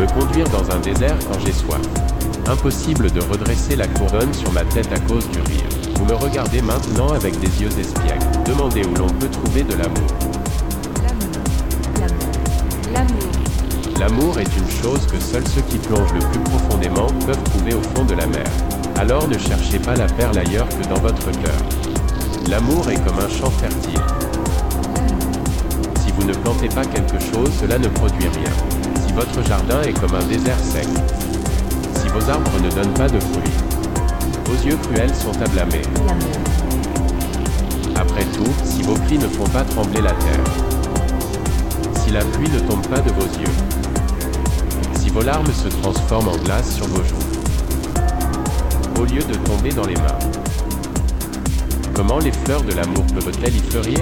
Me conduire dans un désert quand j'ai soif. Impossible de redresser la couronne sur ma tête à cause du rire. Vous me regardez maintenant avec des yeux espiègles. Demandez où l'on peut trouver de l'amour. L'amour. L'amour. L'amour est une chose que seuls ceux qui plongent le plus profondément peuvent trouver au fond de la mer. Alors ne cherchez pas la perle ailleurs que dans votre cœur. L'amour est comme un champ fertile. Si vous ne plantez pas quelque chose, cela ne produit rien. Votre jardin est comme un désert sec. Si vos arbres ne donnent pas de fruits. Vos yeux cruels sont à blâmer. Après tout, si vos cris ne font pas trembler la terre. Si la pluie ne tombe pas de vos yeux. Si vos larmes se transforment en glace sur vos joues. Au lieu de tomber dans les mains. Comment les fleurs de l'amour peuvent-elles y fleurir?